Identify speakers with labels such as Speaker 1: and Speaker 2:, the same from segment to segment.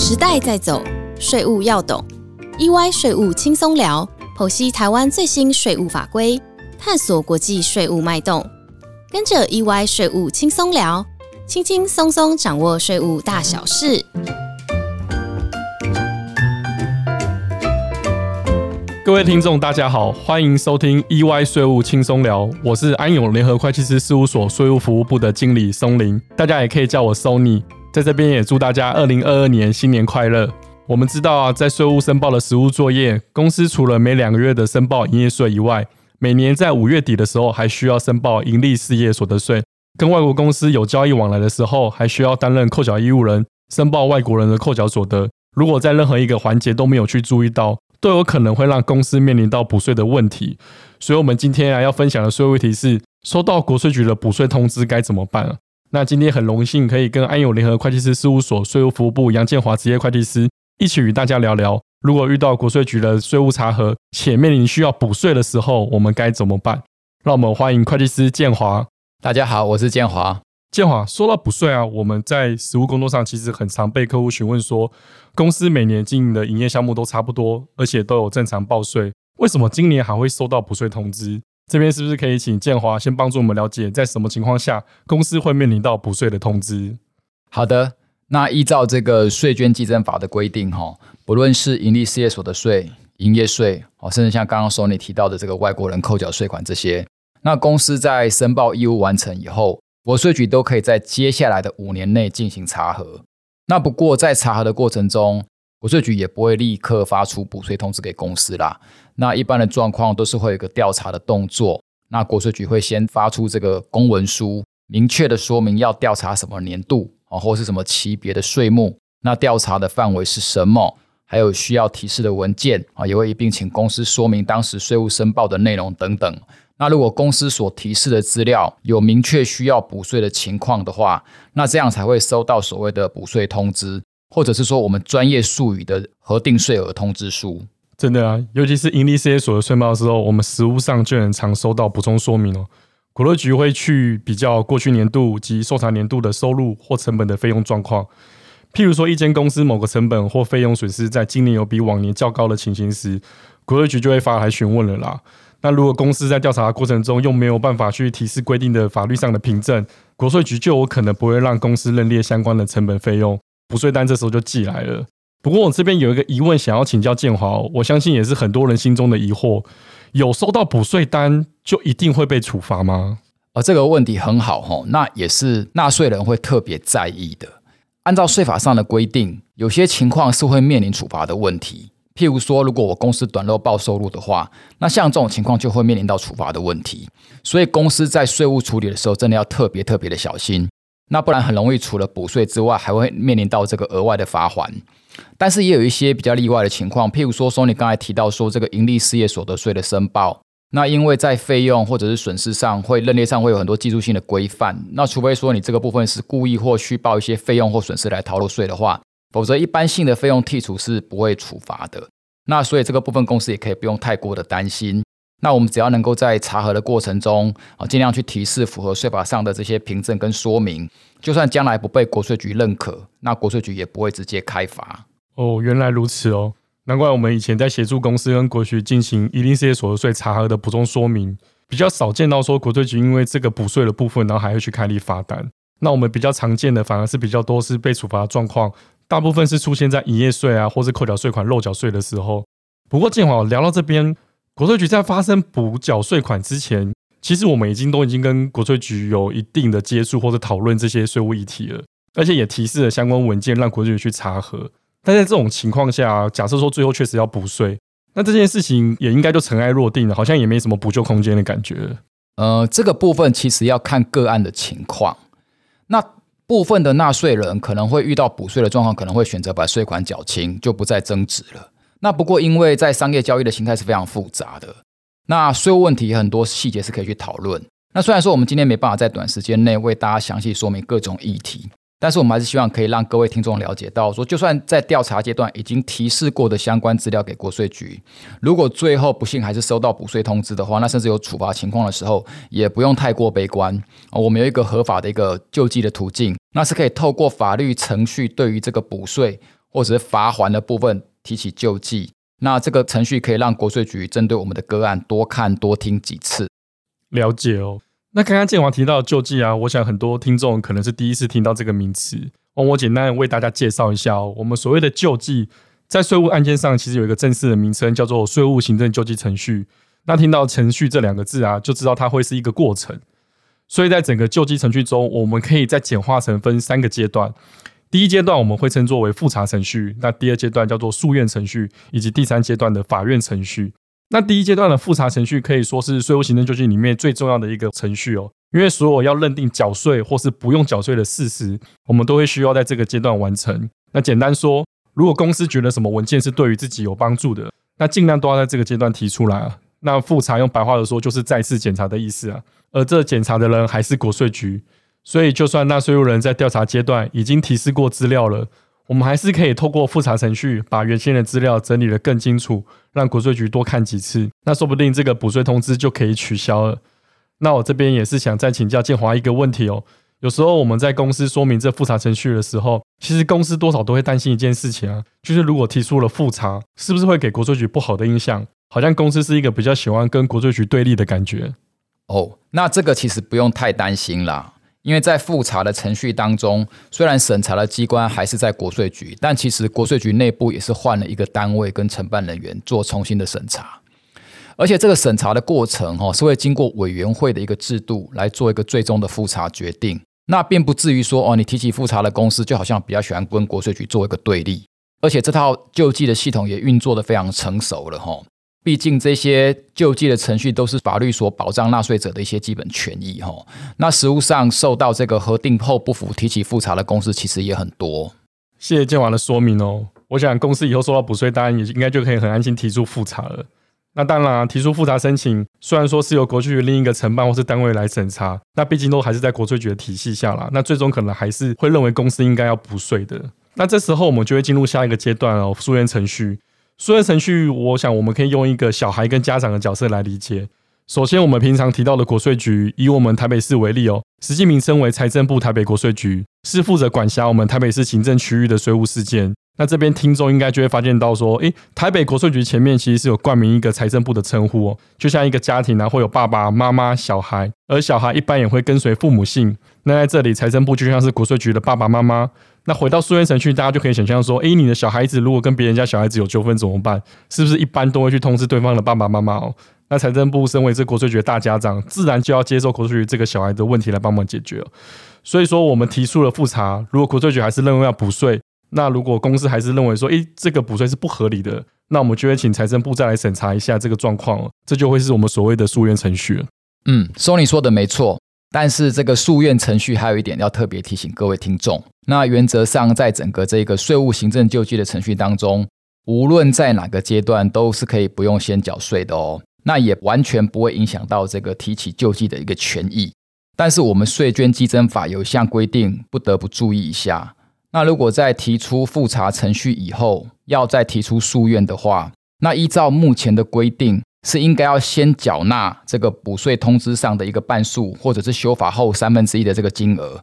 Speaker 1: 时代在走，税务要懂。EY 税务轻松聊，剖析台湾最新税务法规，探索国际税务脉动。跟着 EY 税务轻松聊，轻轻松松掌握税务大小事。
Speaker 2: 各位听众，大家好，欢迎收听 EY 税务轻松聊，我是安永联合会计师事务所税务服务部的经理松林，大家也可以叫我 Sony。在这边也祝大家二零二二年新年快乐。我们知道啊，在税务申报的实务作业，公司除了每两个月的申报营业税以外，每年在五月底的时候还需要申报盈利事业所得税。跟外国公司有交易往来的时候，还需要担任扣缴义务人，申报外国人的扣缴所得。如果在任何一个环节都没有去注意到，都有可能会让公司面临到补税的问题，所以，我们今天啊要分享的税务题是：收到国税局的补税通知该怎么办啊？那今天很荣幸可以跟安永联合会计师事务所税务服务部杨建华职业会计师一起与大家聊聊，如果遇到国税局的税务查核且面临需要补税的时候，我们该怎么办？让我们欢迎会计师建华。
Speaker 3: 大家好，我是建华。
Speaker 2: 建华，说到补税啊，我们在实务工作上其实很常被客户询问说，公司每年经营的营业项目都差不多，而且都有正常报税，为什么今年还会收到补税通知？这边是不是可以请建华先帮助我们了解，在什么情况下公司会面临到补税的通知？
Speaker 3: 好的，那依照这个税捐稽征法的规定，哈，不论是盈利事业所得税、营业税，哦，甚至像刚刚说你提到的这个外国人扣缴税款这些，那公司在申报义务完成以后。国税局都可以在接下来的五年内进行查核。那不过在查核的过程中，国税局也不会立刻发出补税通知给公司啦。那一般的状况都是会有一个调查的动作。那国税局会先发出这个公文书，明确的说明要调查什么年度啊，或是什么级别的税目。那调查的范围是什么？还有需要提示的文件啊，也会一并请公司说明当时税务申报的内容等等。那如果公司所提示的资料有明确需要补税的情况的话，那这样才会收到所谓的补税通知，或者是说我们专业术语的核定税额通知书。
Speaker 2: 真的啊，尤其是盈利事业所得税报的时候，我们实务上就很常收到补充说明哦。国税局会去比较过去年度及受查年度的收入或成本的费用状况，譬如说一间公司某个成本或费用损失在今年有比往年较高的情形时，国税局就会发来询问了啦。那如果公司在调查的过程中又没有办法去提示规定的法律上的凭证，国税局就有可能不会让公司认列相关的成本费用补税单，这时候就寄来了。不过我这边有一个疑问想要请教建华，我相信也是很多人心中的疑惑：有收到补税单就一定会被处罚吗？
Speaker 3: 呃，这个问题很好哈，那也是纳税人会特别在意的。按照税法上的规定，有些情况是会面临处罚的问题。譬如说，如果我公司短漏报收入的话，那像这种情况就会面临到处罚的问题。所以公司在税务处理的时候，真的要特别特别的小心。那不然很容易除了补税之外，还会面临到这个额外的罚款。但是也有一些比较例外的情况，譬如说，说你刚才提到说这个盈利事业所得税的申报，那因为在费用或者是损失上，会认列上会有很多技术性的规范。那除非说你这个部分是故意或虚报一些费用或损失来逃漏税的话。否则，一般性的费用剔除是不会处罚的。那所以这个部分公司也可以不用太过的担心。那我们只要能够在查核的过程中啊，尽量去提示符合税法上的这些凭证跟说明，就算将来不被国税局认可，那国税局也不会直接开罚。
Speaker 2: 哦，原来如此哦，难怪我们以前在协助公司跟国税进行一定事业所得税查核的补充说明，比较少见到说国税局因为这个补税的部分，然后还会去开立罚单。那我们比较常见的反而是比较多是被处罚的状况。大部分是出现在营业税啊，或是扣缴税款漏缴税的时候。不过，建华聊到这边，国税局在发生补缴税款之前，其实我们已经都已经跟国税局有一定的接触或者讨论这些税务议题了，而且也提示了相关文件让国税局去查核。但在这种情况下，假设说最后确实要补税，那这件事情也应该就尘埃落定了，好像也没什么补救空间的感觉。
Speaker 3: 呃，这个部分其实要看个案的情况。那部分的纳税人可能会遇到补税的状况，可能会选择把税款缴清，就不再增值了。那不过，因为在商业交易的形态是非常复杂的，那税务问题很多细节是可以去讨论。那虽然说我们今天没办法在短时间内为大家详细说明各种议题。但是我们还是希望可以让各位听众了解到，说就算在调查阶段已经提示过的相关资料给国税局，如果最后不幸还是收到补税通知的话，那甚至有处罚情况的时候，也不用太过悲观。我们有一个合法的一个救济的途径，那是可以透过法律程序对于这个补税。或者是罚还的部分提起救济。那这个程序可以让国税局针对我们的个案多看多听几次。
Speaker 2: 了解哦。那刚刚建华提到救济啊，我想很多听众可能是第一次听到这个名词。我简单为大家介绍一下哦。我们所谓的救济，在税务案件上其实有一个正式的名称，叫做税务行政救济程序。那听到“程序”这两个字啊，就知道它会是一个过程。所以在整个救济程序中，我们可以再简化成分三个阶段。第一阶段我们会称作为复查程序，那第二阶段叫做诉愿程序，以及第三阶段的法院程序。那第一阶段的复查程序可以说是税务行政救济里面最重要的一个程序哦，因为所有要认定缴税或是不用缴税的事实，我们都会需要在这个阶段完成。那简单说，如果公司觉得什么文件是对于自己有帮助的，那尽量都要在这个阶段提出来啊。那复查用白话的说，就是再次检查的意思啊。而这检查的人还是国税局，所以就算纳税人在调查阶段已经提示过资料了，我们还是可以透过复查程序把原先的资料整理的更清楚，让国税局多看几次。那说不定这个补税通知就可以取消了。那我这边也是想再请教建华一个问题哦。有时候我们在公司说明这复查程序的时候，其实公司多少都会担心一件事情啊，就是如果提出了复查，是不是会给国税局不好的印象？好像公司是一个比较喜欢跟国税局对立的感觉。
Speaker 3: 哦，那这个其实不用太担心啦，因为在复查的程序当中，虽然审查的机关还是在国税局，但其实国税局内部也是换了一个单位跟承办人员做重新的审查，而且这个审查的过程哈是会经过委员会的一个制度来做一个最终的复查决定，那并不至于说哦，你提起复查的公司就好像比较喜欢跟国税局做一个对立，而且这套救济的系统也运作的非常成熟了哈。毕竟这些救济的程序都是法律所保障纳税者的一些基本权益哈。那实务上受到这个核定后不服提起复查的公司其实也很多。
Speaker 2: 谢谢建华的说明哦。我想公司以后收到补税单也应该就可以很安心提出复查了。那当然，提出复查申请虽然说是由国税局另一个承办或是单位来审查，那毕竟都还是在国税局的体系下啦。那最终可能还是会认为公司应该要补税的。那这时候我们就会进入下一个阶段哦，溯源程序。诉愿程序，我想我们可以用一个小孩跟家长的角色来理解。首先，我们平常提到的国税局，以我们台北市为例哦，实际名称为财政部台北国税局，是负责管辖我们台北市行政区域的税务事件。那这边听众应该就会发现到说，诶，台北国税局前面其实是有冠名一个财政部的称呼哦，就像一个家庭呢，会有爸爸妈妈、小孩，而小孩一般也会跟随父母姓。那在这里，财政部就像是国税局的爸爸妈妈。那回到诉愿程序，大家就可以想象说，诶，你的小孩子如果跟别人家小孩子有纠纷怎么办？是不是一般都会去通知对方的爸爸妈妈哦？那财政部身为这国税局的大家长，自然就要接受国税局这个小孩的问题来帮忙解决。所以说，我们提出了复查，如果国税局还是认为要补税。那如果公司还是认为说，诶，这个补税是不合理的，那我们就会请财政部再来审查一下这个状况，这就会是我们所谓的诉愿程序。
Speaker 3: 嗯，Sony 说的没错，但是这个诉愿程序还有一点要特别提醒各位听众，那原则上在整个这个税务行政救济的程序当中，无论在哪个阶段都是可以不用先缴税的哦，那也完全不会影响到这个提起救济的一个权益。但是我们税捐稽征法有一项规定，不得不注意一下。那如果在提出复查程序以后，要再提出诉愿的话，那依照目前的规定，是应该要先缴纳这个补税通知上的一个半数，或者是修法后三分之一的这个金额。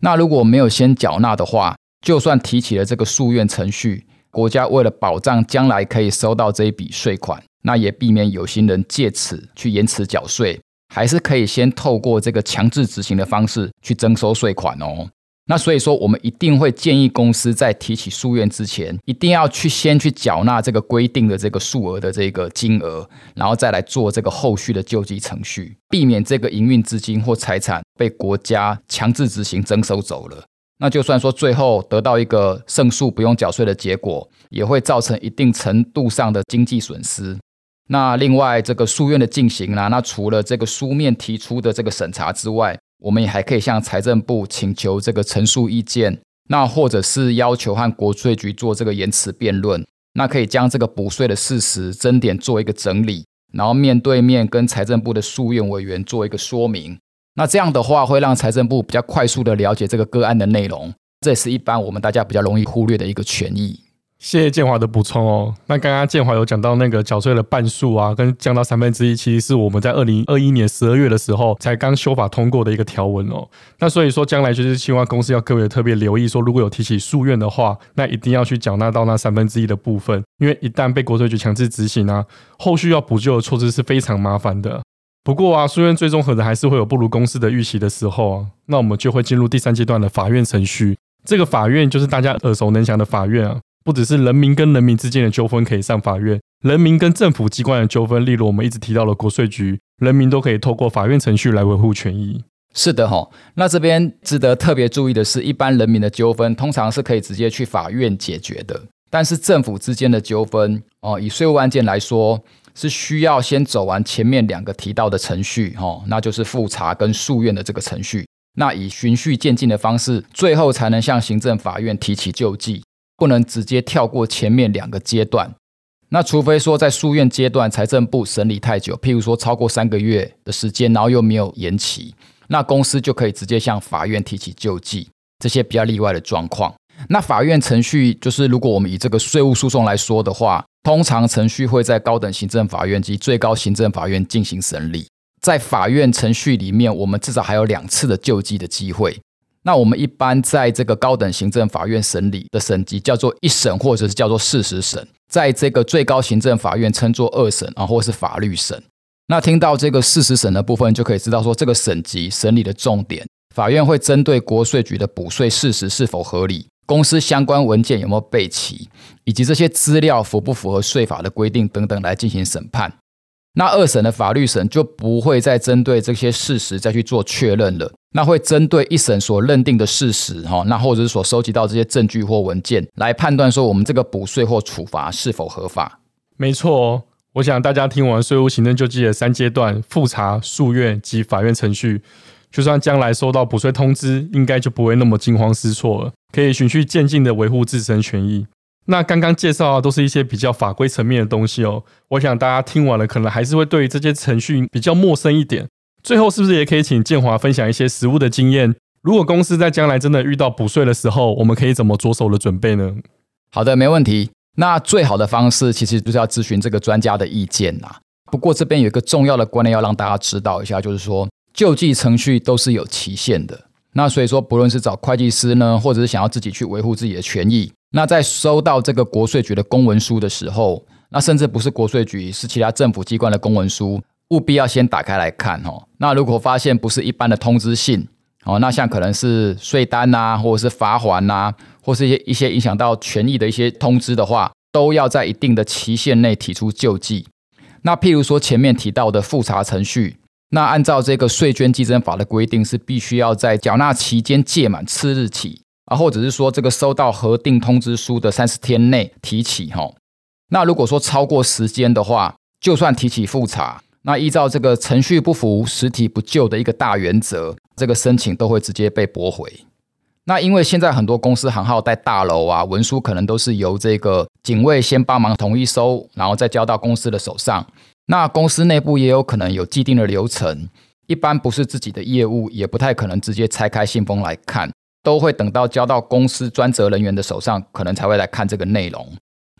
Speaker 3: 那如果没有先缴纳的话，就算提起了这个诉愿程序，国家为了保障将来可以收到这一笔税款，那也避免有心人借此去延迟缴税，还是可以先透过这个强制执行的方式去征收税款哦。那所以说，我们一定会建议公司在提起诉愿之前，一定要去先去缴纳这个规定的这个数额的这个金额，然后再来做这个后续的救济程序，避免这个营运资金或财产被国家强制执行征收走了。那就算说最后得到一个胜诉不用缴税的结果，也会造成一定程度上的经济损失。那另外这个诉愿的进行啦，那除了这个书面提出的这个审查之外，我们也还可以向财政部请求这个陈述意见，那或者是要求和国税局做这个言辞辩论，那可以将这个补税的事实争点做一个整理，然后面对面跟财政部的诉愿委员做一个说明。那这样的话会让财政部比较快速的了解这个个案的内容，这也是一般我们大家比较容易忽略的一个权益。
Speaker 2: 谢谢建华的补充哦。那刚刚建华有讲到那个缴税的半数啊，跟降到三分之一，其实是我们在二零二一年十二月的时候才刚修法通过的一个条文哦。那所以说，将来就是希望公司要各位特别留意，说如果有提起诉愿的话，那一定要去缴纳到那三分之一的部分，因为一旦被国税局强制执行啊，后续要补救的措施是非常麻烦的。不过啊，书院最终可能还是会有不如公司的预期的时候啊，那我们就会进入第三阶段的法院程序。这个法院就是大家耳熟能详的法院啊。不只是人民跟人民之间的纠纷可以上法院，人民跟政府机关的纠纷，例如我们一直提到的国税局，人民都可以透过法院程序来维护权益。
Speaker 3: 是的哈，那这边值得特别注意的是，一般人民的纠纷通常是可以直接去法院解决的，但是政府之间的纠纷哦，以税务案件来说，是需要先走完前面两个提到的程序哈，那就是复查跟诉愿的这个程序，那以循序渐进的方式，最后才能向行政法院提起救济。不能直接跳过前面两个阶段，那除非说在诉愿阶段财政部审理太久，譬如说超过三个月的时间，然后又没有延期，那公司就可以直接向法院提起救济。这些比较例外的状况，那法院程序就是如果我们以这个税务诉讼来说的话，通常程序会在高等行政法院及最高行政法院进行审理。在法院程序里面，我们至少还有两次的救济的机会。那我们一般在这个高等行政法院审理的审级叫做一审，或者是叫做事实审；在这个最高行政法院称作二审啊，或是法律审。那听到这个事实审的部分，就可以知道说这个审级审理的重点，法院会针对国税局的补税事实是否合理，公司相关文件有没有备齐，以及这些资料符不符合税法的规定等等来进行审判。那二审的法律审就不会再针对这些事实再去做确认了，那会针对一审所认定的事实，哈，那或者是所收集到这些证据或文件来判断说我们这个补税或处罚是否合法。
Speaker 2: 没错，我想大家听完税务行政救济的三阶段复查、诉愿及法院程序，就算将来收到补税通知，应该就不会那么惊慌失措了，可以循序渐进的维护自身权益。那刚刚介绍的，都是一些比较法规层面的东西哦。我想大家听完了，可能还是会对于这些程序比较陌生一点。最后，是不是也可以请建华分享一些实务的经验？如果公司在将来真的遇到补税的时候，我们可以怎么着手的准备呢？
Speaker 3: 好的，没问题。那最好的方式其实就是要咨询这个专家的意见呐。不过这边有一个重要的观念要让大家知道一下，就是说救济程序都是有期限的。那所以说，不论是找会计师呢，或者是想要自己去维护自己的权益。那在收到这个国税局的公文书的时候，那甚至不是国税局，是其他政府机关的公文书，务必要先打开来看哦。那如果发现不是一般的通知信哦，那像可能是税单呐，或者是罚款呐，或是一些一些影响到权益的一些通知的话，都要在一定的期限内提出救济。那譬如说前面提到的复查程序，那按照这个税捐稽征法的规定，是必须要在缴纳期间届满次日起。啊，或者是说这个收到核定通知书的三十天内提起哈，那如果说超过时间的话，就算提起复查，那依照这个程序不符、实体不就的一个大原则，这个申请都会直接被驳回。那因为现在很多公司行号在大楼啊，文书可能都是由这个警卫先帮忙统一收，然后再交到公司的手上。那公司内部也有可能有既定的流程，一般不是自己的业务，也不太可能直接拆开信封来看。都会等到交到公司专责人员的手上，可能才会来看这个内容。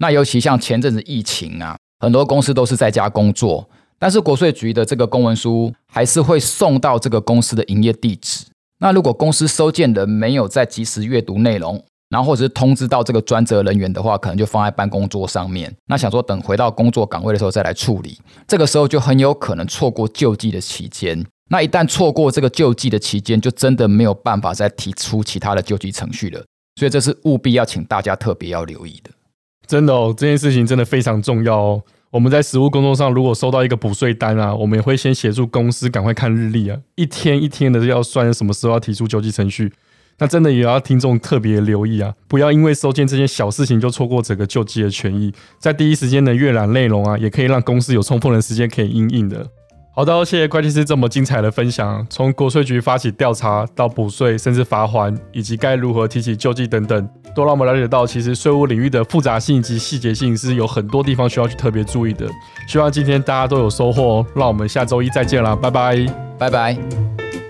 Speaker 3: 那尤其像前阵子疫情啊，很多公司都是在家工作，但是国税局的这个公文书还是会送到这个公司的营业地址。那如果公司收件人没有在及时阅读内容，然后或者是通知到这个专责人员的话，可能就放在办公桌上面。那想说等回到工作岗位的时候再来处理，这个时候就很有可能错过救济的期间。那一旦错过这个救济的期间，就真的没有办法再提出其他的救济程序了。所以这是务必要请大家特别要留意的。
Speaker 2: 真的哦，这件事情真的非常重要哦。我们在实务工作上，如果收到一个补税单啊，我们也会先协助公司赶快看日历啊，一天一天的要算什么时候要提出救济程序。那真的也要听众特别留意啊，不要因为收件这件小事情就错过整个救济的权益。在第一时间的阅览内容啊，也可以让公司有充分的时间可以应应的。好的，谢谢会计师这么精彩的分享。从国税局发起调查到补税，甚至罚还，以及该如何提起救济等等，都让我们了解到，其实税务领域的复杂性及细节性是有很多地方需要去特别注意的。希望今天大家都有收获哦，让我们下周一再见啦，拜拜，
Speaker 3: 拜拜。